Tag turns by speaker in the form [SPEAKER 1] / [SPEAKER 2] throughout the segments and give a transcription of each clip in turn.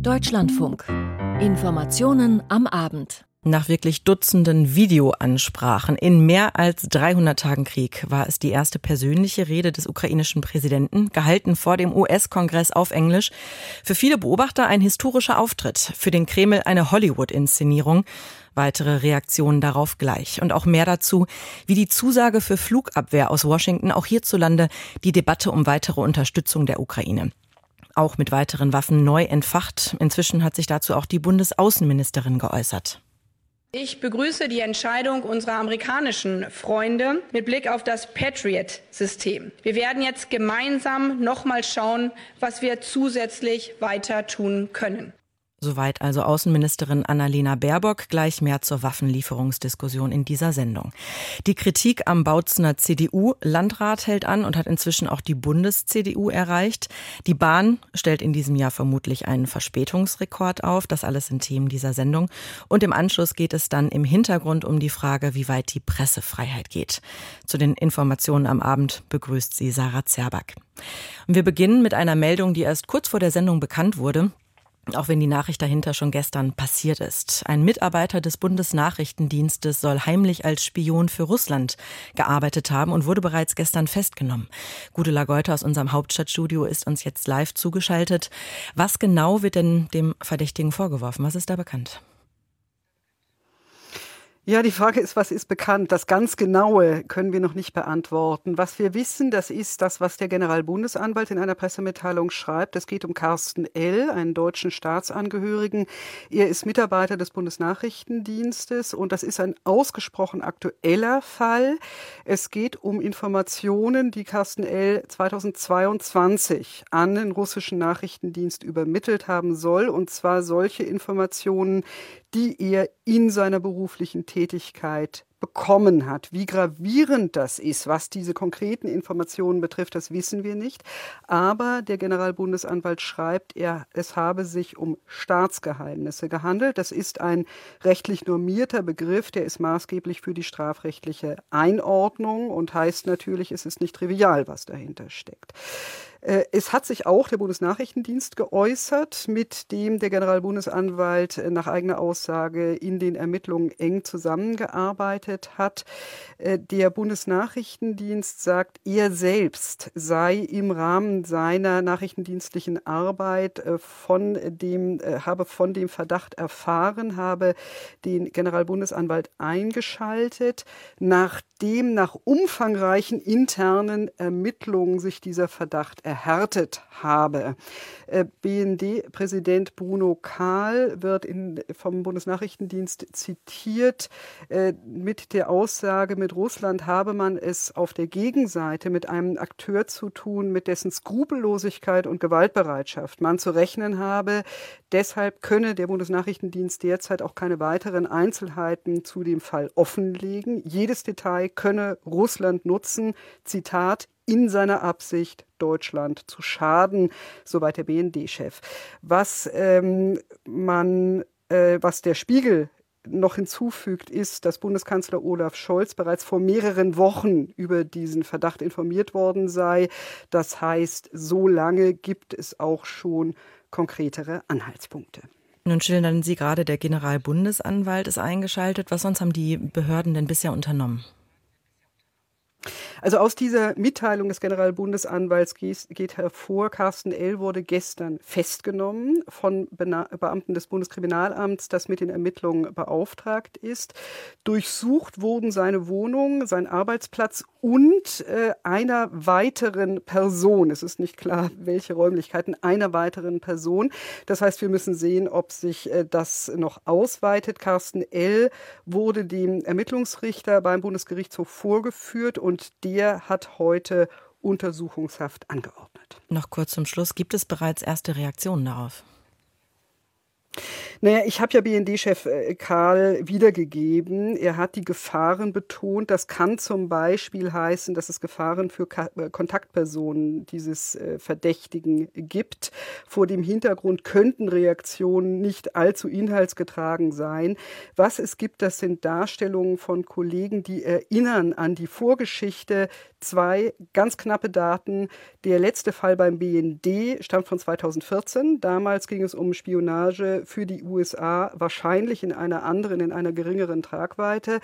[SPEAKER 1] Deutschlandfunk. Informationen am Abend.
[SPEAKER 2] Nach wirklich Dutzenden Videoansprachen in mehr als 300 Tagen Krieg war es die erste persönliche Rede des ukrainischen Präsidenten, gehalten vor dem US-Kongress auf Englisch. Für viele Beobachter ein historischer Auftritt, für den Kreml eine Hollywood-Inszenierung. Weitere Reaktionen darauf gleich. Und auch mehr dazu, wie die Zusage für Flugabwehr aus Washington auch hierzulande die Debatte um weitere Unterstützung der Ukraine auch mit weiteren Waffen neu entfacht. Inzwischen hat sich dazu auch die Bundesaußenministerin geäußert.
[SPEAKER 3] Ich begrüße die Entscheidung unserer amerikanischen Freunde mit Blick auf das Patriot-System. Wir werden jetzt gemeinsam noch mal schauen, was wir zusätzlich weiter tun können.
[SPEAKER 2] Soweit also Außenministerin Annalena Baerbock. Gleich mehr zur Waffenlieferungsdiskussion in dieser Sendung. Die Kritik am Bautzener CDU-Landrat hält an und hat inzwischen auch die Bundes-CDU erreicht. Die Bahn stellt in diesem Jahr vermutlich einen Verspätungsrekord auf. Das alles sind Themen dieser Sendung. Und im Anschluss geht es dann im Hintergrund um die Frage, wie weit die Pressefreiheit geht. Zu den Informationen am Abend begrüßt sie Sarah Zerback. Wir beginnen mit einer Meldung, die erst kurz vor der Sendung bekannt wurde. Auch wenn die Nachricht dahinter schon gestern passiert ist. Ein Mitarbeiter des Bundesnachrichtendienstes soll heimlich als Spion für Russland gearbeitet haben und wurde bereits gestern festgenommen. Gudela Geuter aus unserem Hauptstadtstudio ist uns jetzt live zugeschaltet. Was genau wird denn dem Verdächtigen vorgeworfen? Was ist da bekannt?
[SPEAKER 4] Ja, die Frage ist, was ist bekannt? Das ganz Genaue können wir noch nicht beantworten. Was wir wissen, das ist das, was der Generalbundesanwalt in einer Pressemitteilung schreibt. Es geht um Carsten L., einen deutschen Staatsangehörigen. Er ist Mitarbeiter des Bundesnachrichtendienstes und das ist ein ausgesprochen aktueller Fall. Es geht um Informationen, die Carsten L. 2022 an den russischen Nachrichtendienst übermittelt haben soll und zwar solche Informationen, die er in seiner beruflichen Tätigkeit bekommen hat. Wie gravierend das ist, was diese konkreten Informationen betrifft, das wissen wir nicht. Aber der Generalbundesanwalt schreibt, er, es habe sich um Staatsgeheimnisse gehandelt. Das ist ein rechtlich normierter Begriff, der ist maßgeblich für die strafrechtliche Einordnung und heißt natürlich, es ist nicht trivial, was dahinter steckt. Äh, es hat sich auch der Bundesnachrichtendienst geäußert, mit dem der Generalbundesanwalt äh, nach eigener Aussage in den Ermittlungen eng zusammengearbeitet hat. Äh, der Bundesnachrichtendienst sagt, er selbst sei im Rahmen seiner nachrichtendienstlichen Arbeit von dem, habe von dem Verdacht erfahren, habe den Generalbundesanwalt eingeschaltet, nachdem nach umfangreichen internen Ermittlungen sich dieser Verdacht erhält erhärtet habe. Äh, BND-Präsident Bruno Kahl wird in, vom Bundesnachrichtendienst zitiert äh, mit der Aussage, mit Russland habe man es auf der Gegenseite mit einem Akteur zu tun, mit dessen Skrupellosigkeit und Gewaltbereitschaft man zu rechnen habe. Deshalb könne der Bundesnachrichtendienst derzeit auch keine weiteren Einzelheiten zu dem Fall offenlegen. Jedes Detail könne Russland nutzen, Zitat, in seiner Absicht, Deutschland zu schaden, soweit der BND-Chef. Was ähm, man, äh, was der Spiegel noch hinzufügt, ist, dass Bundeskanzler Olaf Scholz bereits vor mehreren Wochen über diesen Verdacht informiert worden sei. Das heißt, so lange gibt es auch schon konkretere Anhaltspunkte.
[SPEAKER 2] Nun schildern Sie gerade, der Generalbundesanwalt ist eingeschaltet. Was sonst haben die Behörden denn bisher unternommen?
[SPEAKER 4] Also aus dieser Mitteilung des Generalbundesanwalts geht hervor, Carsten L. wurde gestern festgenommen von Beamten des Bundeskriminalamts, das mit den Ermittlungen beauftragt ist. Durchsucht wurden seine Wohnung, sein Arbeitsplatz und äh, einer weiteren Person. Es ist nicht klar, welche Räumlichkeiten, einer weiteren Person. Das heißt, wir müssen sehen, ob sich äh, das noch ausweitet. Carsten L. wurde dem Ermittlungsrichter beim Bundesgerichtshof vorgeführt und der hat heute Untersuchungshaft angeordnet.
[SPEAKER 2] Noch kurz zum Schluss. Gibt es bereits erste Reaktionen darauf?
[SPEAKER 4] Naja, ich habe ja BND-Chef äh, Karl wiedergegeben. Er hat die Gefahren betont. Das kann zum Beispiel heißen, dass es Gefahren für äh, Kontaktpersonen dieses äh, Verdächtigen gibt. Vor dem Hintergrund könnten Reaktionen nicht allzu inhaltsgetragen sein. Was es gibt, das sind Darstellungen von Kollegen, die erinnern an die Vorgeschichte. Zwei ganz knappe Daten. Der letzte Fall beim BND stammt von 2014. Damals ging es um Spionage für die USA, wahrscheinlich in einer anderen, in einer geringeren Tragweite.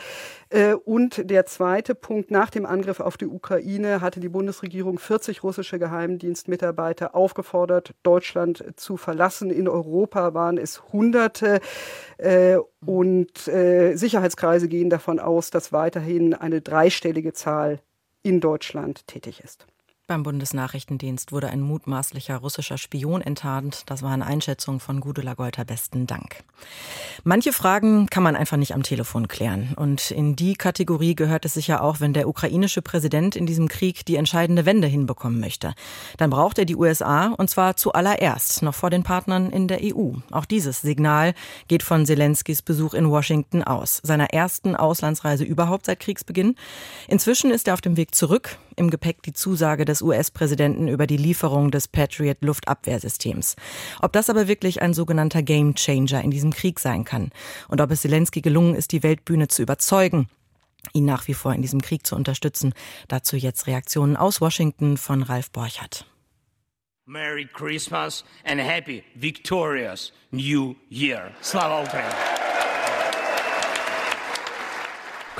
[SPEAKER 4] Äh, und der zweite Punkt, nach dem Angriff auf die Ukraine hatte die Bundesregierung 40 russische Geheimdienstmitarbeiter aufgefordert, Deutschland zu verlassen. In Europa waren es Hunderte. Äh, und äh, Sicherheitskreise gehen davon aus, dass weiterhin eine dreistellige Zahl in Deutschland tätig ist.
[SPEAKER 2] Beim Bundesnachrichtendienst wurde ein mutmaßlicher russischer Spion enttarnt. Das war eine Einschätzung von Gudula Golter. Besten Dank. Manche Fragen kann man einfach nicht am Telefon klären. Und in die Kategorie gehört es sicher auch, wenn der ukrainische Präsident in diesem Krieg die entscheidende Wende hinbekommen möchte. Dann braucht er die USA und zwar zuallererst, noch vor den Partnern in der EU. Auch dieses Signal geht von Zelenskis Besuch in Washington aus. Seiner ersten Auslandsreise überhaupt seit Kriegsbeginn. Inzwischen ist er auf dem Weg zurück. Im Gepäck die Zusage des US-Präsidenten über die Lieferung des Patriot Luftabwehrsystems. Ob das aber wirklich ein sogenannter Game Changer in diesem Krieg sein kann und ob es Zelensky gelungen ist, die Weltbühne zu überzeugen, ihn nach wie vor in diesem Krieg zu unterstützen. Dazu jetzt Reaktionen aus Washington von Ralf Borchert.
[SPEAKER 5] Merry Christmas and happy victorious New Year. Slava Ukraine!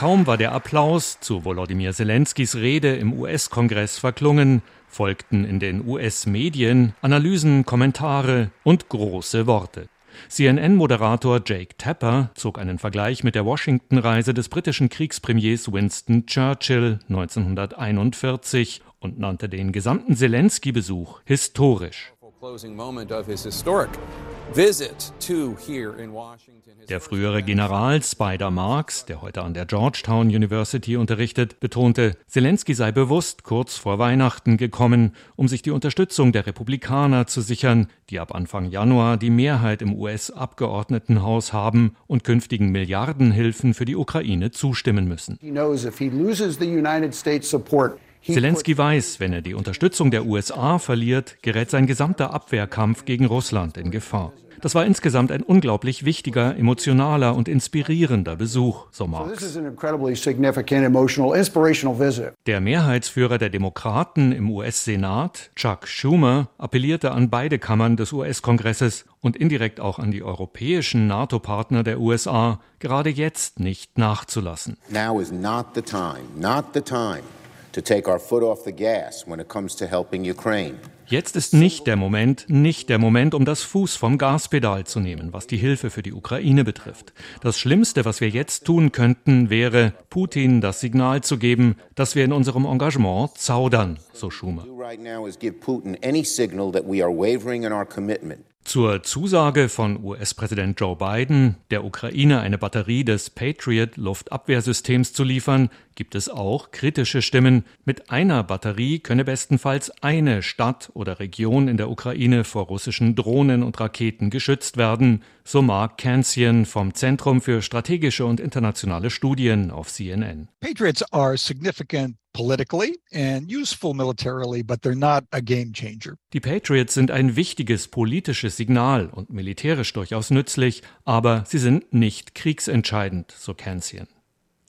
[SPEAKER 6] Kaum war der Applaus zu Volodymyr Zelenskys Rede im US-Kongress verklungen, folgten in den US-Medien Analysen, Kommentare und große Worte. CNN-Moderator Jake Tapper zog einen Vergleich mit der Washington-Reise des britischen Kriegspremiers Winston Churchill 1941 und nannte den gesamten Zelensky-Besuch historisch. Der frühere General Spider Marks, der heute an der Georgetown University unterrichtet, betonte, Zelensky sei bewusst kurz vor Weihnachten gekommen, um sich die Unterstützung der Republikaner zu sichern, die ab Anfang Januar die Mehrheit im US-Abgeordnetenhaus haben und künftigen Milliardenhilfen für die Ukraine zustimmen müssen. He knows if he loses the United States support Zelensky weiß, wenn er die Unterstützung der USA verliert, gerät sein gesamter Abwehrkampf gegen Russland in Gefahr. Das war insgesamt ein unglaublich wichtiger, emotionaler und inspirierender Besuch, so Marx. Der Mehrheitsführer der Demokraten im US-Senat, Chuck Schumer, appellierte an beide Kammern des US-Kongresses und indirekt auch an die europäischen NATO-Partner der USA, gerade jetzt nicht nachzulassen. Now is not the time, not the time to take our foot off the gas when it comes to helping Ukraine. Jetzt ist nicht der Moment, nicht der Moment, um das Fuß vom Gaspedal zu nehmen, was die Hilfe für die Ukraine betrifft. Das Schlimmste, was wir jetzt tun könnten, wäre, Putin das Signal zu geben, dass wir in unserem Engagement zaudern, so Schumer. Zur Zusage von US-Präsident Joe Biden, der Ukraine eine Batterie des Patriot Luftabwehrsystems zu liefern, gibt es auch kritische Stimmen. Mit einer Batterie könne bestenfalls eine Stadt oder Region in der Ukraine vor russischen Drohnen und Raketen geschützt werden, so Mark Kansian vom Zentrum für strategische und internationale Studien auf CNN.
[SPEAKER 7] Patriots are significant politically and useful militarily, but they're not a game changer.
[SPEAKER 6] Die Patriots sind ein wichtiges politisches Signal und militärisch durchaus nützlich, aber sie sind nicht kriegsentscheidend, so Kansian.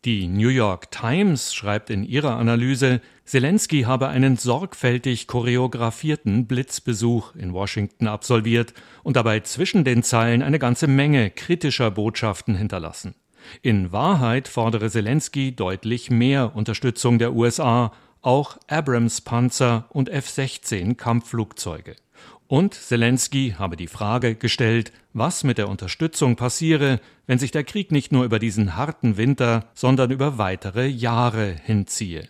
[SPEAKER 6] Die New York Times schreibt in ihrer Analyse, Zelensky habe einen sorgfältig choreografierten Blitzbesuch in Washington absolviert und dabei zwischen den Zeilen eine ganze Menge kritischer Botschaften hinterlassen. In Wahrheit fordere Zelensky deutlich mehr Unterstützung der USA, auch Abrams-Panzer und F-16 Kampfflugzeuge. Und Zelensky habe die Frage gestellt, was mit der Unterstützung passiere, wenn sich der Krieg nicht nur über diesen harten Winter, sondern über weitere Jahre hinziehe.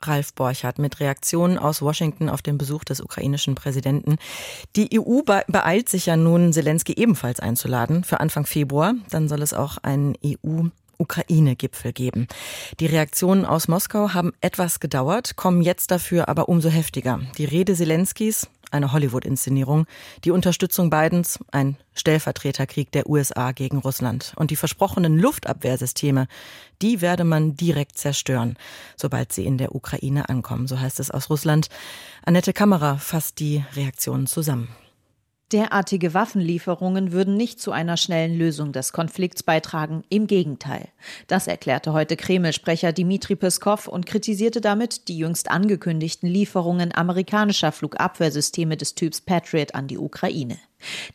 [SPEAKER 2] Ralf Borchardt mit Reaktionen aus Washington auf den Besuch des ukrainischen Präsidenten. Die EU beeilt sich ja nun, Zelensky ebenfalls einzuladen für Anfang Februar. Dann soll es auch einen EU Ukraine-Gipfel geben. Die Reaktionen aus Moskau haben etwas gedauert, kommen jetzt dafür aber umso heftiger. Die Rede Zelenskys eine Hollywood-Inszenierung. Die Unterstützung Bidens, ein Stellvertreterkrieg der USA gegen Russland. Und die versprochenen Luftabwehrsysteme, die werde man direkt zerstören, sobald sie in der Ukraine ankommen. So heißt es aus Russland. Annette Kammerer fasst die Reaktionen zusammen.
[SPEAKER 8] Derartige Waffenlieferungen würden nicht zu einer schnellen Lösung des Konflikts beitragen, im Gegenteil. Das erklärte heute Kreml-Sprecher Dmitri Peskov und kritisierte damit die jüngst angekündigten Lieferungen amerikanischer Flugabwehrsysteme des Typs Patriot an die Ukraine.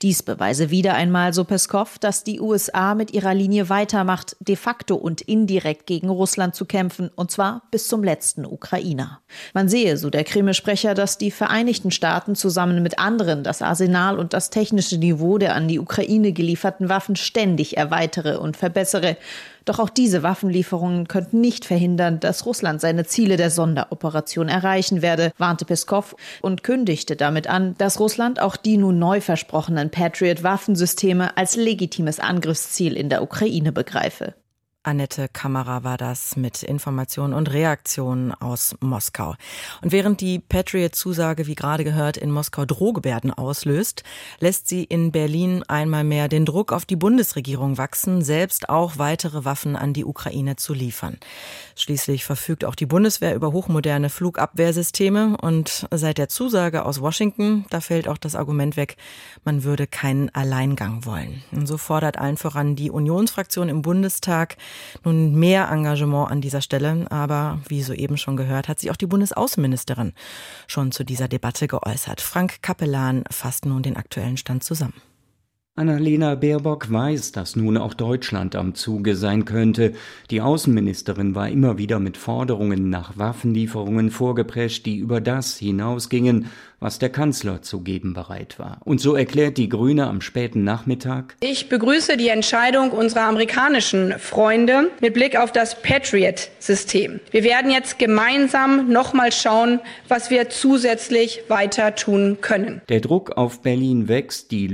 [SPEAKER 8] Dies beweise wieder einmal, so Peskov, dass die USA mit ihrer Linie weitermacht, de facto und indirekt gegen Russland zu kämpfen, und zwar bis zum letzten Ukrainer. Man sehe, so der Kreml-Sprecher, dass die Vereinigten Staaten zusammen mit anderen das Arsenal und das technische Niveau der an die Ukraine gelieferten Waffen ständig erweitere und verbessere. Doch auch diese Waffenlieferungen könnten nicht verhindern, dass Russland seine Ziele der Sonderoperation erreichen werde, warnte Peskov und kündigte damit an, dass Russland auch die nun neu versprochenen Patriot-Waffensysteme als legitimes Angriffsziel in der Ukraine begreife.
[SPEAKER 2] Annette Kamera war das mit Informationen und Reaktionen aus Moskau. Und während die Patriot-Zusage, wie gerade gehört, in Moskau Drohgebärden auslöst, lässt sie in Berlin einmal mehr den Druck auf die Bundesregierung wachsen, selbst auch weitere Waffen an die Ukraine zu liefern. Schließlich verfügt auch die Bundeswehr über hochmoderne Flugabwehrsysteme und seit der Zusage aus Washington, da fällt auch das Argument weg, man würde keinen Alleingang wollen. Und so fordert allen voran die Unionsfraktion im Bundestag, nun mehr Engagement an dieser Stelle. Aber wie soeben schon gehört, hat sich auch die Bundesaußenministerin schon zu dieser Debatte geäußert. Frank Kapellan fasst nun den aktuellen Stand zusammen.
[SPEAKER 9] Annalena Baerbock weiß, dass nun auch Deutschland am Zuge sein könnte. Die Außenministerin war immer wieder mit Forderungen nach Waffenlieferungen vorgeprescht, die über das hinausgingen, was der Kanzler zu geben bereit war. Und so erklärt die Grüne am späten Nachmittag.
[SPEAKER 3] Ich begrüße die Entscheidung unserer amerikanischen Freunde mit Blick auf das Patriot-System. Wir werden jetzt gemeinsam nochmal schauen, was wir zusätzlich weiter tun können.
[SPEAKER 9] Der Druck auf Berlin wächst, die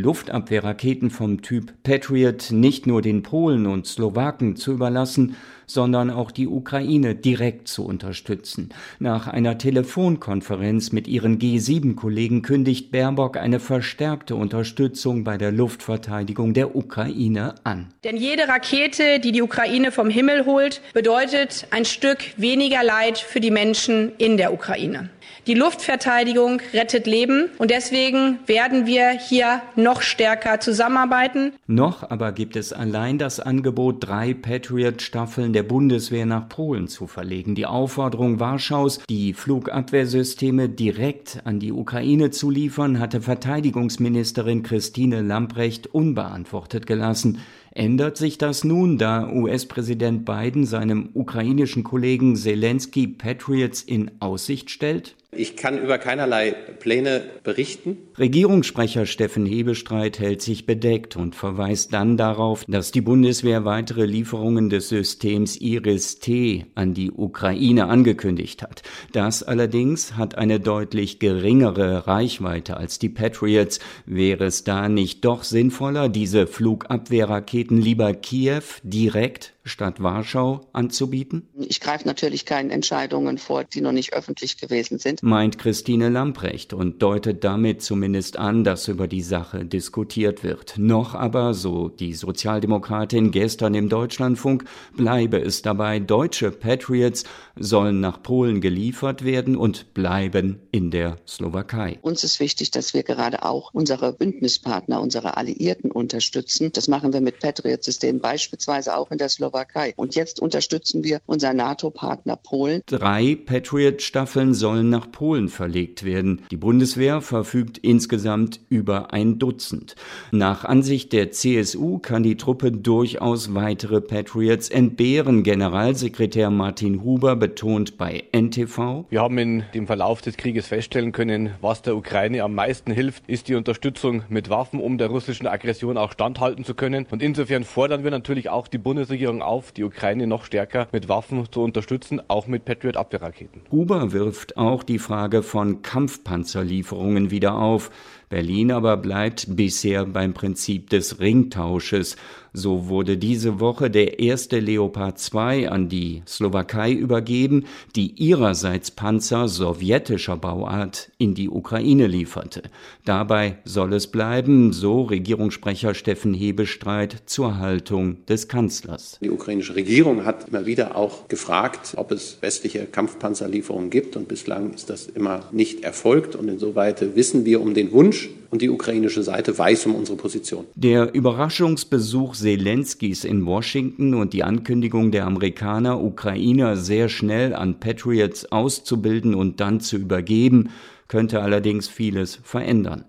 [SPEAKER 9] Luftabwehrraketen vom Typ Patriot nicht nur den Polen und Slowaken zu überlassen, sondern auch die Ukraine direkt zu unterstützen. Nach einer Telefonkonferenz mit ihren G7-Kollegen kündigt Baerbock eine verstärkte Unterstützung bei der Luftverteidigung der Ukraine an.
[SPEAKER 3] Denn jede Rakete, die die Ukraine vom Himmel holt, bedeutet ein Stück weniger Leid für die Menschen in der Ukraine. Die Luftverteidigung rettet Leben und deswegen werden wir hier noch stärker zusammenarbeiten.
[SPEAKER 9] Noch aber gibt es allein das Angebot, drei Patriot-Staffeln der Bundeswehr nach Polen zu verlegen. Die Aufforderung Warschaus, die Flugabwehrsysteme direkt an die Ukraine zu liefern, hatte Verteidigungsministerin Christine Lamprecht unbeantwortet gelassen. Ändert sich das nun, da US-Präsident Biden seinem ukrainischen Kollegen Zelensky Patriots in Aussicht stellt?
[SPEAKER 10] Ich kann über keinerlei Pläne berichten.
[SPEAKER 9] Regierungssprecher Steffen Hebestreit hält sich bedeckt und verweist dann darauf, dass die Bundeswehr weitere Lieferungen des Systems Iris-T an die Ukraine angekündigt hat. Das allerdings hat eine deutlich geringere Reichweite als die Patriots. Wäre es da nicht doch sinnvoller, diese Flugabwehrraketen lieber Kiew direkt statt Warschau anzubieten?
[SPEAKER 11] Ich greife natürlich keine Entscheidungen vor, die noch nicht öffentlich gewesen sind.
[SPEAKER 9] Meint Christine Lamprecht und deutet damit zumindest an, dass über die Sache diskutiert wird. Noch aber, so die Sozialdemokratin gestern im Deutschlandfunk, bleibe es dabei, deutsche Patriots sollen nach Polen geliefert werden und bleiben in der Slowakei.
[SPEAKER 11] Uns ist wichtig, dass wir gerade auch unsere Bündnispartner, unsere Alliierten unterstützen. Das machen wir mit Patriot-Systemen beispielsweise auch in der Slowakei. Und jetzt unterstützen wir unser NATO-Partner Polen.
[SPEAKER 9] Drei Patriot-Staffeln sollen nach Polen verlegt werden. Die Bundeswehr verfügt insgesamt über ein Dutzend. Nach Ansicht der CSU kann die Truppe durchaus weitere Patriots entbehren. Generalsekretär Martin Huber betont bei NTV.
[SPEAKER 12] Wir haben in dem Verlauf des Krieges feststellen können, was der Ukraine am meisten hilft, ist die Unterstützung mit Waffen, um der russischen Aggression auch standhalten zu können. Und insofern fordern wir natürlich auch die Bundesregierung auf, die Ukraine noch stärker mit Waffen zu unterstützen, auch mit Patriot-Abwehrraketen.
[SPEAKER 9] Huber wirft auch die Frage von Kampfpanzerlieferungen wieder auf. Berlin aber bleibt bisher beim Prinzip des Ringtausches. So wurde diese Woche der erste Leopard 2 an die Slowakei übergeben, die ihrerseits Panzer sowjetischer Bauart in die Ukraine lieferte. Dabei soll es bleiben, so Regierungssprecher Steffen Hebestreit zur Haltung des Kanzlers.
[SPEAKER 10] Die ukrainische Regierung hat immer wieder auch gefragt, ob es westliche Kampfpanzerlieferungen gibt und bislang ist das immer nicht erfolgt und insoweit wissen wir um den Wunsch und die ukrainische Seite weiß um unsere Position.
[SPEAKER 9] Der Überraschungsbesuch Zelenskis in Washington und die Ankündigung der Amerikaner, Ukrainer sehr schnell an Patriots auszubilden und dann zu übergeben, könnte allerdings vieles verändern.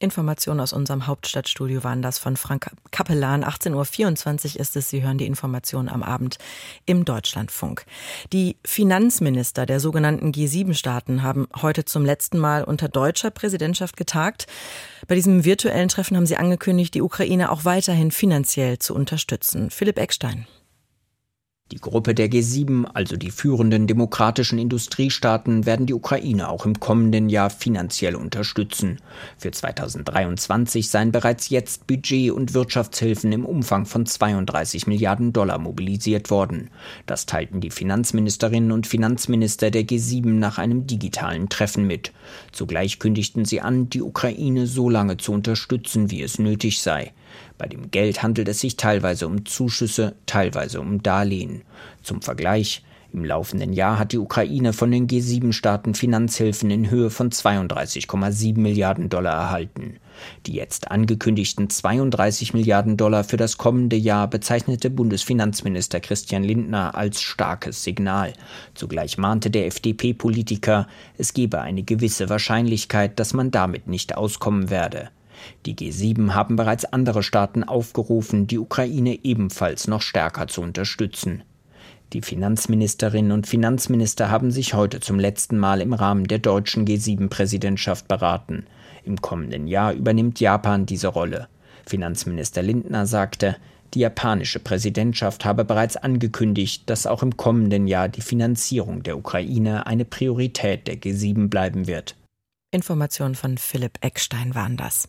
[SPEAKER 2] Informationen aus unserem Hauptstadtstudio waren das von Frank Kapellan. 18.24 Uhr ist es. Sie hören die Informationen am Abend im Deutschlandfunk. Die Finanzminister der sogenannten G7-Staaten haben heute zum letzten Mal unter deutscher Präsidentschaft getagt. Bei diesem virtuellen Treffen haben sie angekündigt, die Ukraine auch weiterhin finanziell zu unterstützen. Philipp Eckstein.
[SPEAKER 13] Die Gruppe der G7, also die führenden demokratischen Industriestaaten, werden die Ukraine auch im kommenden Jahr finanziell unterstützen. Für 2023 seien bereits jetzt Budget- und Wirtschaftshilfen im Umfang von 32 Milliarden Dollar mobilisiert worden. Das teilten die Finanzministerinnen und Finanzminister der G7 nach einem digitalen Treffen mit. Zugleich kündigten sie an, die Ukraine so lange zu unterstützen, wie es nötig sei. Bei dem Geld handelt es sich teilweise um Zuschüsse, teilweise um Darlehen. Zum Vergleich, im laufenden Jahr hat die Ukraine von den G7-Staaten Finanzhilfen in Höhe von 32,7 Milliarden Dollar erhalten. Die jetzt angekündigten 32 Milliarden Dollar für das kommende Jahr bezeichnete Bundesfinanzminister Christian Lindner als starkes Signal. Zugleich mahnte der FDP-Politiker, es gebe eine gewisse Wahrscheinlichkeit, dass man damit nicht auskommen werde. Die G7 haben bereits andere Staaten aufgerufen, die Ukraine ebenfalls noch stärker zu unterstützen. Die Finanzministerinnen und Finanzminister haben sich heute zum letzten Mal im Rahmen der deutschen G7-Präsidentschaft beraten. Im kommenden Jahr übernimmt Japan diese Rolle. Finanzminister Lindner sagte, die japanische Präsidentschaft habe bereits angekündigt, dass auch im kommenden Jahr die Finanzierung der Ukraine eine Priorität der G7 bleiben wird.
[SPEAKER 2] Informationen von Philipp Eckstein waren das.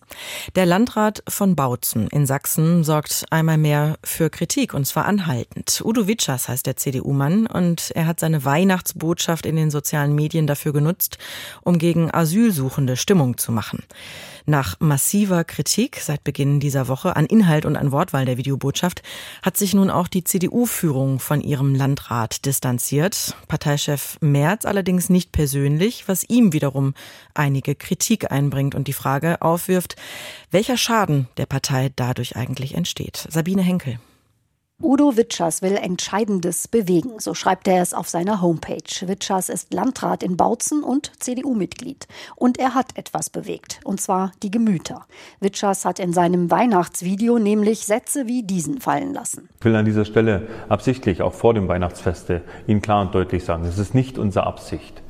[SPEAKER 2] Der Landrat von Bautzen in Sachsen sorgt einmal mehr für Kritik und zwar anhaltend. Udo Witschers heißt der CDU-Mann und er hat seine Weihnachtsbotschaft in den sozialen Medien dafür genutzt, um gegen Asylsuchende Stimmung zu machen. Nach massiver Kritik seit Beginn dieser Woche an Inhalt und an Wortwahl der Videobotschaft hat sich nun auch die CDU-Führung von ihrem Landrat distanziert. Parteichef Merz allerdings nicht persönlich, was ihm wiederum einige Kritik einbringt und die Frage aufwirft, welcher Schaden der Partei dadurch eigentlich entsteht. Sabine Henkel.
[SPEAKER 14] Udo Witschers will Entscheidendes bewegen, so schreibt er es auf seiner Homepage. Witschers ist Landrat in Bautzen und CDU-Mitglied. Und er hat etwas bewegt, und zwar die Gemüter. Witschers hat in seinem Weihnachtsvideo nämlich Sätze wie diesen fallen lassen.
[SPEAKER 15] Ich will an dieser Stelle absichtlich, auch vor dem Weihnachtsfeste, Ihnen klar und deutlich sagen, es ist nicht unsere Absicht,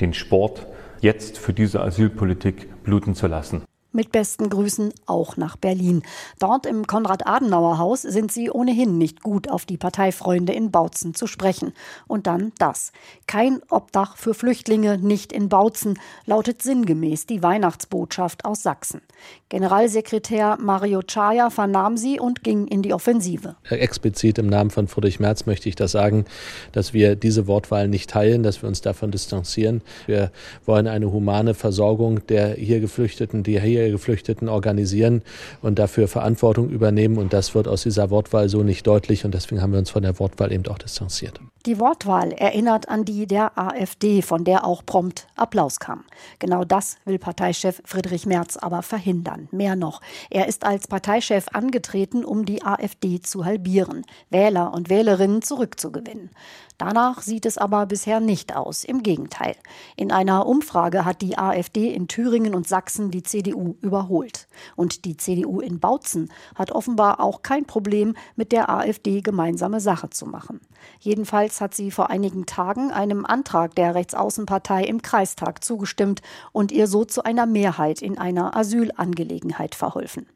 [SPEAKER 15] den Sport jetzt für diese Asylpolitik bluten zu lassen.
[SPEAKER 14] Mit besten Grüßen auch nach Berlin. Dort im Konrad-Adenauer-Haus sind sie ohnehin nicht gut auf die Parteifreunde in Bautzen zu sprechen. Und dann das. Kein Obdach für Flüchtlinge, nicht in Bautzen, lautet sinngemäß die Weihnachtsbotschaft aus Sachsen. Generalsekretär Mario Chaya vernahm sie und ging in die Offensive.
[SPEAKER 16] Explizit im Namen von Friedrich Merz möchte ich das sagen, dass wir diese Wortwahl nicht teilen, dass wir uns davon distanzieren. Wir wollen eine humane Versorgung der hier Geflüchteten, die hier Geflüchteten organisieren und dafür Verantwortung übernehmen. Und das wird aus dieser Wortwahl so nicht deutlich. Und deswegen haben wir uns von der Wortwahl eben auch distanziert.
[SPEAKER 14] Die Wortwahl erinnert an die der AfD, von der auch prompt Applaus kam. Genau das will Parteichef Friedrich Merz aber verhindern. Mehr noch, er ist als Parteichef angetreten, um die AfD zu halbieren, Wähler und Wählerinnen zurückzugewinnen. Danach sieht es aber bisher nicht aus. Im Gegenteil. In einer Umfrage hat die AfD in Thüringen und Sachsen die CDU überholt. Und die CDU in Bautzen hat offenbar auch kein Problem, mit der AfD gemeinsame Sache zu machen. Jedenfalls hat sie vor einigen Tagen einem Antrag der Rechtsaußenpartei im Kreistag zugestimmt und ihr so zu einer Mehrheit in einer Asylangelegenheit verholfen.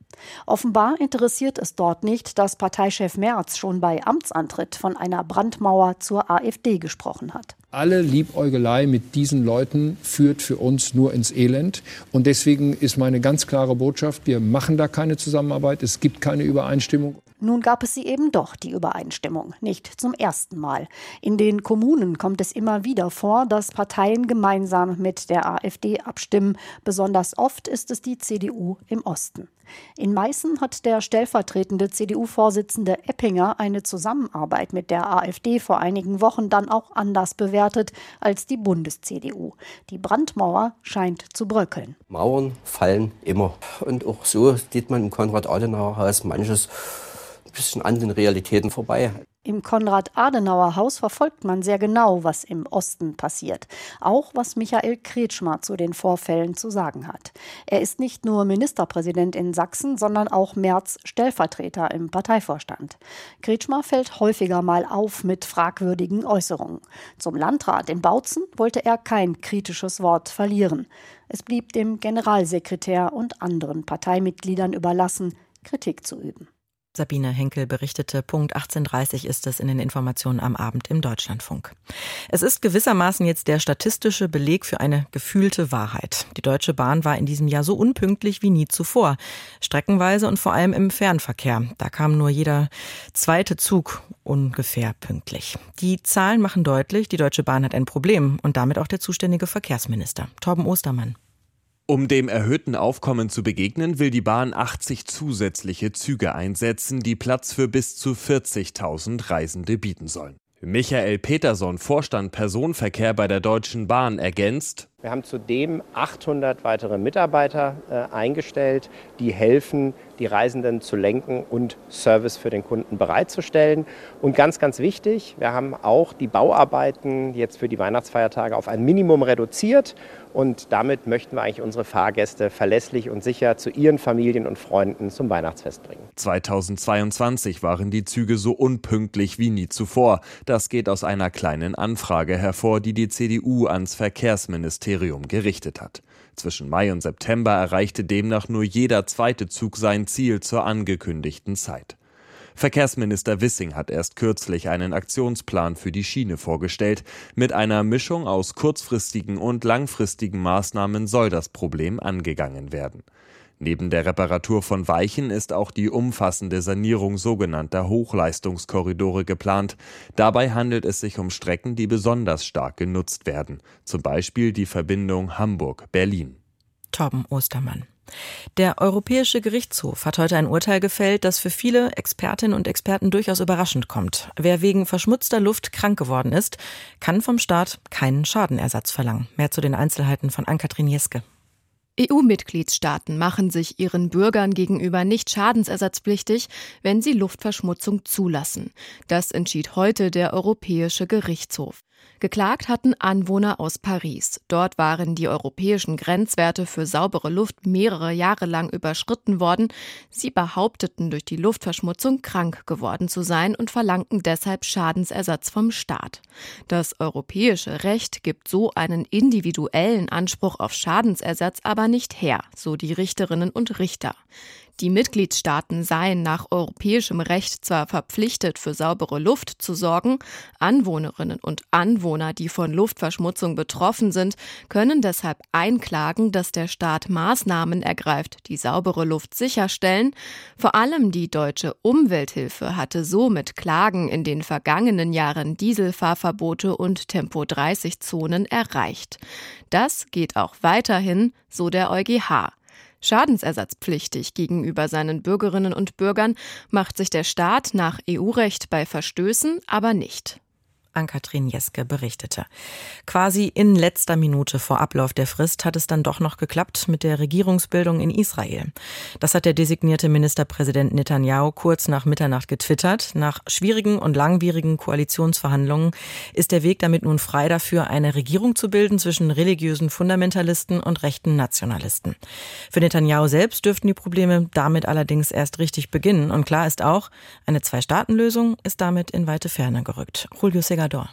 [SPEAKER 14] Offenbar interessiert es dort nicht, dass Parteichef Merz schon bei Amtsantritt von einer Brandmauer zur AfD gesprochen hat.
[SPEAKER 17] Alle Liebäugelei mit diesen Leuten führt für uns nur ins Elend. Und deswegen ist meine ganz klare Botschaft, wir machen da keine Zusammenarbeit, es gibt keine Übereinstimmung.
[SPEAKER 14] Nun gab es sie eben doch, die Übereinstimmung, nicht zum ersten Mal. In den Kommunen kommt es immer wieder vor, dass Parteien gemeinsam mit der AfD abstimmen. Besonders oft ist es die CDU im Osten. In Meißen hat der stellvertretende CDU-Vorsitzende Eppinger eine Zusammenarbeit mit der AfD vor einigen Wochen dann auch anders bewertet als die Bundes-CDU. Die Brandmauer scheint zu bröckeln.
[SPEAKER 18] Mauern fallen immer. Und auch so sieht man im Konrad-Adenauer-Haus manches bisschen an den Realitäten vorbei.
[SPEAKER 14] Im Konrad-Adenauer-Haus verfolgt man sehr genau, was im Osten passiert. Auch was Michael Kretschmer zu den Vorfällen zu sagen hat. Er ist nicht nur Ministerpräsident in Sachsen, sondern auch Merz Stellvertreter im Parteivorstand. Kretschmer fällt häufiger mal auf mit fragwürdigen Äußerungen. Zum Landrat in Bautzen wollte er kein kritisches Wort verlieren. Es blieb dem Generalsekretär und anderen Parteimitgliedern überlassen, Kritik zu üben.
[SPEAKER 2] Sabine Henkel berichtete, Punkt 18.30 ist es in den Informationen am Abend im Deutschlandfunk. Es ist gewissermaßen jetzt der statistische Beleg für eine gefühlte Wahrheit. Die Deutsche Bahn war in diesem Jahr so unpünktlich wie nie zuvor. Streckenweise und vor allem im Fernverkehr. Da kam nur jeder zweite Zug ungefähr pünktlich. Die Zahlen machen deutlich, die Deutsche Bahn hat ein Problem und damit auch der zuständige Verkehrsminister. Torben Ostermann.
[SPEAKER 19] Um dem erhöhten Aufkommen zu begegnen, will die Bahn 80 zusätzliche Züge einsetzen, die Platz für bis zu 40.000 Reisende bieten sollen. Michael Peterson, Vorstand Personenverkehr bei der Deutschen Bahn, ergänzt,
[SPEAKER 20] wir haben zudem 800 weitere Mitarbeiter äh, eingestellt, die helfen, die Reisenden zu lenken und Service für den Kunden bereitzustellen. Und ganz, ganz wichtig, wir haben auch die Bauarbeiten jetzt für die Weihnachtsfeiertage auf ein Minimum reduziert. Und damit möchten wir eigentlich unsere Fahrgäste verlässlich und sicher zu ihren Familien und Freunden zum Weihnachtsfest bringen.
[SPEAKER 19] 2022 waren die Züge so unpünktlich wie nie zuvor. Das geht aus einer kleinen Anfrage hervor, die die CDU ans Verkehrsministerium Ministerium gerichtet hat. Zwischen Mai und September erreichte demnach nur jeder zweite Zug sein Ziel zur angekündigten Zeit. Verkehrsminister Wissing hat erst kürzlich einen Aktionsplan für die Schiene vorgestellt. Mit einer Mischung aus kurzfristigen und langfristigen Maßnahmen soll das Problem angegangen werden. Neben der Reparatur von Weichen ist auch die umfassende Sanierung sogenannter Hochleistungskorridore geplant. Dabei handelt es sich um Strecken, die besonders stark genutzt werden, zum Beispiel die Verbindung Hamburg-Berlin.
[SPEAKER 2] Torben Ostermann. Der Europäische Gerichtshof hat heute ein Urteil gefällt, das für viele Expertinnen und Experten durchaus überraschend kommt. Wer wegen verschmutzter Luft krank geworden ist, kann vom Staat keinen Schadenersatz verlangen. Mehr zu den Einzelheiten von Ann-Kathrin Jeske.
[SPEAKER 21] EU-Mitgliedstaaten machen sich ihren Bürgern gegenüber nicht schadensersatzpflichtig, wenn sie Luftverschmutzung zulassen. Das entschied heute der Europäische Gerichtshof. Geklagt hatten Anwohner aus Paris. Dort waren die europäischen Grenzwerte für saubere Luft mehrere Jahre lang überschritten worden. Sie behaupteten, durch die Luftverschmutzung krank geworden zu sein und verlangten deshalb Schadensersatz vom Staat. Das europäische Recht gibt so einen individuellen Anspruch auf Schadensersatz aber nicht her, so die Richterinnen und Richter. Die Mitgliedstaaten seien nach europäischem Recht zwar verpflichtet, für saubere Luft zu sorgen, Anwohnerinnen und Anwohner, die von Luftverschmutzung betroffen sind, können deshalb einklagen, dass der Staat Maßnahmen ergreift, die saubere Luft sicherstellen. Vor allem die deutsche Umwelthilfe hatte so mit Klagen in den vergangenen Jahren Dieselfahrverbote und Tempo-30-Zonen erreicht. Das geht auch weiterhin, so der EuGH. Schadensersatzpflichtig gegenüber seinen Bürgerinnen und Bürgern macht sich der Staat nach EU-Recht bei Verstößen aber nicht.
[SPEAKER 2] Ann-Kathrin Jeske berichtete. Quasi in letzter Minute vor Ablauf der Frist hat es dann doch noch geklappt mit der Regierungsbildung in Israel. Das hat der designierte Ministerpräsident Netanyahu kurz nach Mitternacht getwittert. Nach schwierigen und langwierigen Koalitionsverhandlungen ist der Weg damit nun frei dafür, eine Regierung zu bilden zwischen religiösen Fundamentalisten und rechten Nationalisten. Für Netanyahu selbst dürften die Probleme damit allerdings erst richtig beginnen. Und klar ist auch, eine Zwei-Staaten-Lösung ist damit in weite Ferne gerückt. Julio Segador.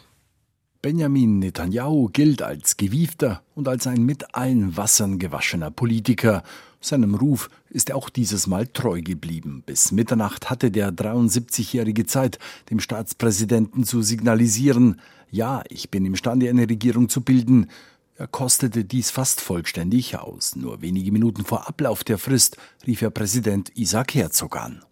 [SPEAKER 22] Benjamin Netanyahu gilt als gewiefter und als ein mit allen Wassern gewaschener Politiker. Seinem Ruf ist er auch dieses Mal treu geblieben. Bis Mitternacht hatte der 73-Jährige Zeit, dem Staatspräsidenten zu signalisieren, ja, ich bin imstande, eine Regierung zu bilden. Er kostete dies fast vollständig aus. Nur wenige Minuten vor Ablauf der Frist rief er Präsident Isaac Herzog an.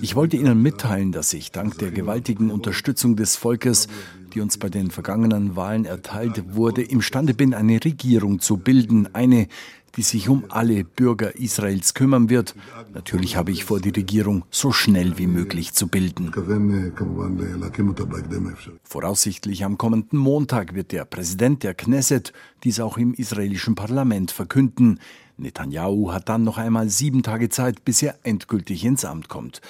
[SPEAKER 22] Ich wollte Ihnen mitteilen, dass ich dank der gewaltigen Unterstützung des Volkes, die uns bei den vergangenen Wahlen erteilt wurde, imstande bin, eine Regierung zu bilden, eine, die sich um alle Bürger Israels kümmern wird. Natürlich habe ich vor, die Regierung so schnell wie möglich zu bilden. Voraussichtlich am kommenden Montag wird der Präsident der Knesset dies auch im israelischen Parlament verkünden. Netanyahu hat dann noch einmal sieben Tage Zeit, bis er endgültig ins Amt kommt.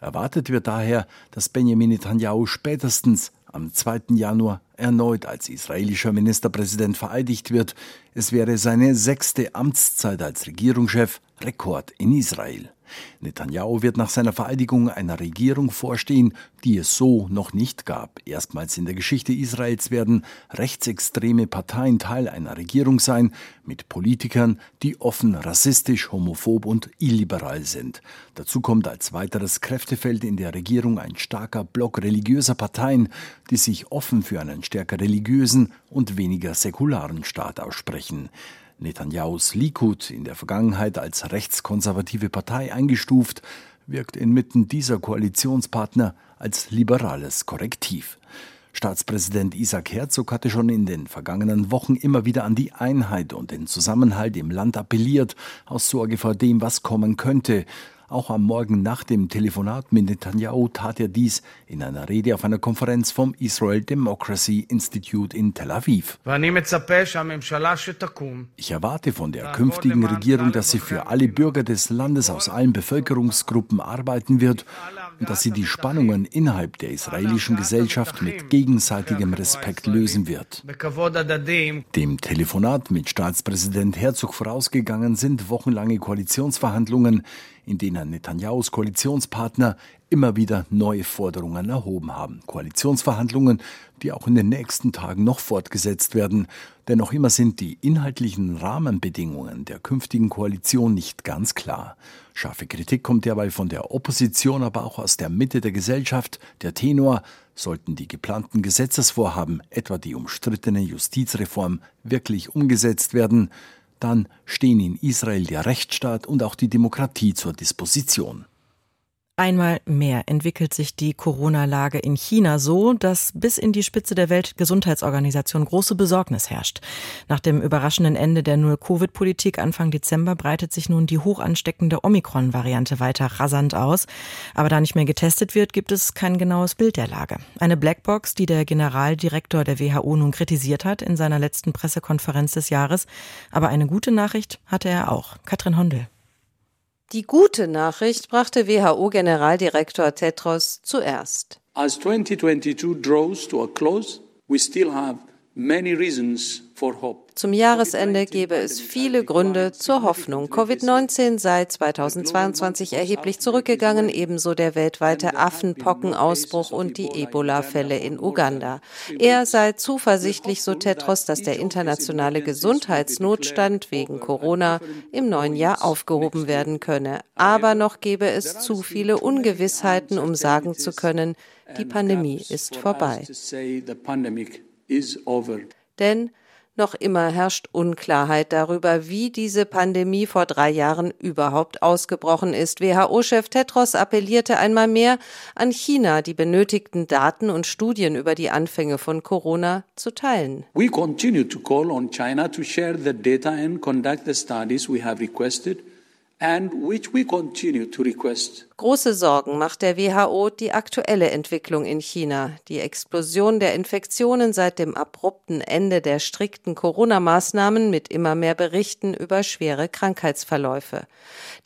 [SPEAKER 22] Erwartet wird daher, dass Benjamin Netanyahu spätestens am 2. Januar erneut als israelischer Ministerpräsident vereidigt wird. Es wäre seine sechste Amtszeit als Regierungschef, Rekord in Israel. Netanyahu wird nach seiner Vereidigung einer Regierung vorstehen, die es so noch nicht gab. Erstmals in der Geschichte Israels werden rechtsextreme Parteien Teil einer Regierung sein, mit Politikern, die offen rassistisch, homophob und illiberal sind. Dazu kommt als weiteres Kräftefeld in der Regierung ein starker Block religiöser Parteien, die sich offen für einen stärker religiösen und weniger säkularen Staat aussprechen. Netanyahus Likud, in der Vergangenheit als rechtskonservative Partei eingestuft, wirkt inmitten dieser Koalitionspartner als liberales Korrektiv. Staatspräsident Isaac Herzog hatte schon in den vergangenen Wochen immer wieder an die Einheit und den Zusammenhalt im Land appelliert, aus Sorge vor dem, was kommen könnte. Auch am Morgen nach dem Telefonat mit Netanyahu tat er dies in einer Rede auf einer Konferenz vom Israel Democracy Institute in Tel Aviv. Ich erwarte von der künftigen Regierung, dass sie für alle Bürger des Landes aus allen Bevölkerungsgruppen arbeiten wird und dass sie die Spannungen innerhalb der israelischen Gesellschaft mit gegenseitigem Respekt lösen wird. Dem Telefonat mit Staatspräsident Herzog vorausgegangen sind wochenlange Koalitionsverhandlungen, in denen Netanyahus Koalitionspartner immer wieder neue Forderungen erhoben haben. Koalitionsverhandlungen, die auch in den nächsten Tagen noch fortgesetzt werden. Denn noch immer sind die inhaltlichen Rahmenbedingungen der künftigen Koalition nicht ganz klar. Scharfe Kritik kommt derweil von der Opposition, aber auch aus der Mitte der Gesellschaft. Der Tenor, sollten die geplanten Gesetzesvorhaben, etwa die umstrittene Justizreform, wirklich umgesetzt werden, dann stehen in Israel der Rechtsstaat und auch die Demokratie zur Disposition.
[SPEAKER 2] Einmal mehr entwickelt sich die Corona-Lage in China so, dass bis in die Spitze der Weltgesundheitsorganisation große Besorgnis herrscht. Nach dem überraschenden Ende der Null-Covid-Politik Anfang Dezember breitet sich nun die hoch ansteckende Omikron-Variante weiter rasant aus. Aber da nicht mehr getestet wird, gibt es kein genaues Bild der Lage. Eine Blackbox, die der Generaldirektor der WHO nun kritisiert hat in seiner letzten Pressekonferenz des Jahres. Aber eine gute Nachricht hatte er auch. Katrin Hondel.
[SPEAKER 23] Die gute Nachricht brachte WHO-Generaldirektor Tedros zuerst.
[SPEAKER 24] As 2022 draws to a close, we still have many reasons
[SPEAKER 23] zum Jahresende gäbe es viele Gründe zur Hoffnung. Covid-19 sei 2022 erheblich zurückgegangen, ebenso der weltweite Affenpockenausbruch und die Ebola-Fälle in Uganda. Er sei zuversichtlich, so Tetros, dass der internationale Gesundheitsnotstand wegen Corona im neuen Jahr aufgehoben werden könne. Aber noch gäbe es zu viele Ungewissheiten, um sagen zu können, die Pandemie ist vorbei. Denn noch immer herrscht Unklarheit darüber, wie diese Pandemie vor drei Jahren überhaupt ausgebrochen ist. WHO-Chef Tetros appellierte einmal mehr an China, die benötigten Daten und Studien über die Anfänge von Corona zu teilen.
[SPEAKER 24] We continue to call on China to share the data and conduct the studies we have requested
[SPEAKER 23] Große Sorgen macht der WHO die aktuelle Entwicklung in China. Die Explosion der Infektionen seit dem abrupten Ende der strikten Corona-Maßnahmen mit immer mehr Berichten über schwere Krankheitsverläufe.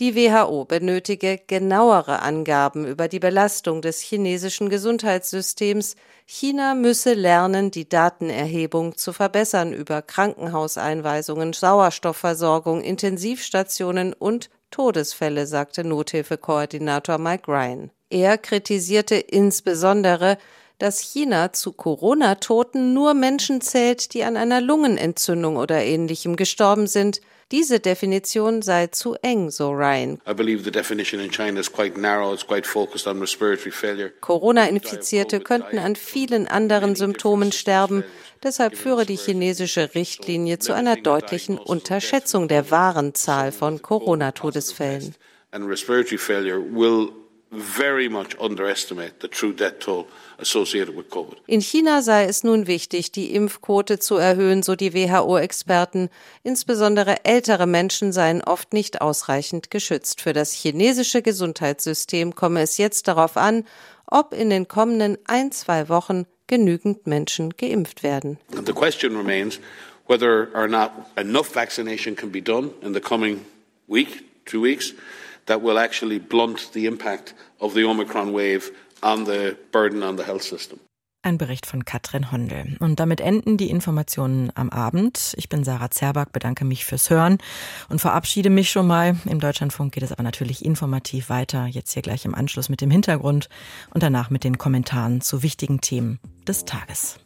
[SPEAKER 23] Die WHO benötige genauere Angaben über die Belastung des chinesischen Gesundheitssystems. China müsse lernen, die Datenerhebung zu verbessern über Krankenhauseinweisungen, Sauerstoffversorgung, Intensivstationen und Todesfälle, sagte Nothilfekoordinator Mike Ryan. Er kritisierte insbesondere, dass China zu Corona-Toten nur Menschen zählt, die an einer Lungenentzündung oder ähnlichem gestorben sind. Diese Definition sei zu eng, so Ryan. Corona-Infizierte könnten an vielen anderen Symptomen sterben. Deshalb führe die chinesische Richtlinie zu einer deutlichen Unterschätzung der wahren Zahl von Corona-Todesfällen. And respiratory failure will very much underestimate the true death toll associated with COVID. In China sei es nun wichtig, die Impfquote zu erhöhen, so die WHO-Experten. Insbesondere ältere Menschen seien oft nicht ausreichend geschützt. Für das chinesische Gesundheitssystem komme es jetzt darauf an, ob in den kommenden ein, zwei Wochen genügend Menschen geimpft werden.
[SPEAKER 25] And the question remains whether or not enough vaccination can be done in the coming week, two weeks that will actually blunt the impact of the Omicron wave on the burden on the health system.
[SPEAKER 2] Ein Bericht von Katrin Hondel. Und damit enden die Informationen am Abend. Ich bin Sarah Zerberg, bedanke mich fürs Hören und verabschiede mich schon mal. Im Deutschlandfunk geht es aber natürlich informativ weiter. Jetzt hier gleich im Anschluss mit dem Hintergrund und danach mit den Kommentaren zu wichtigen Themen des Tages.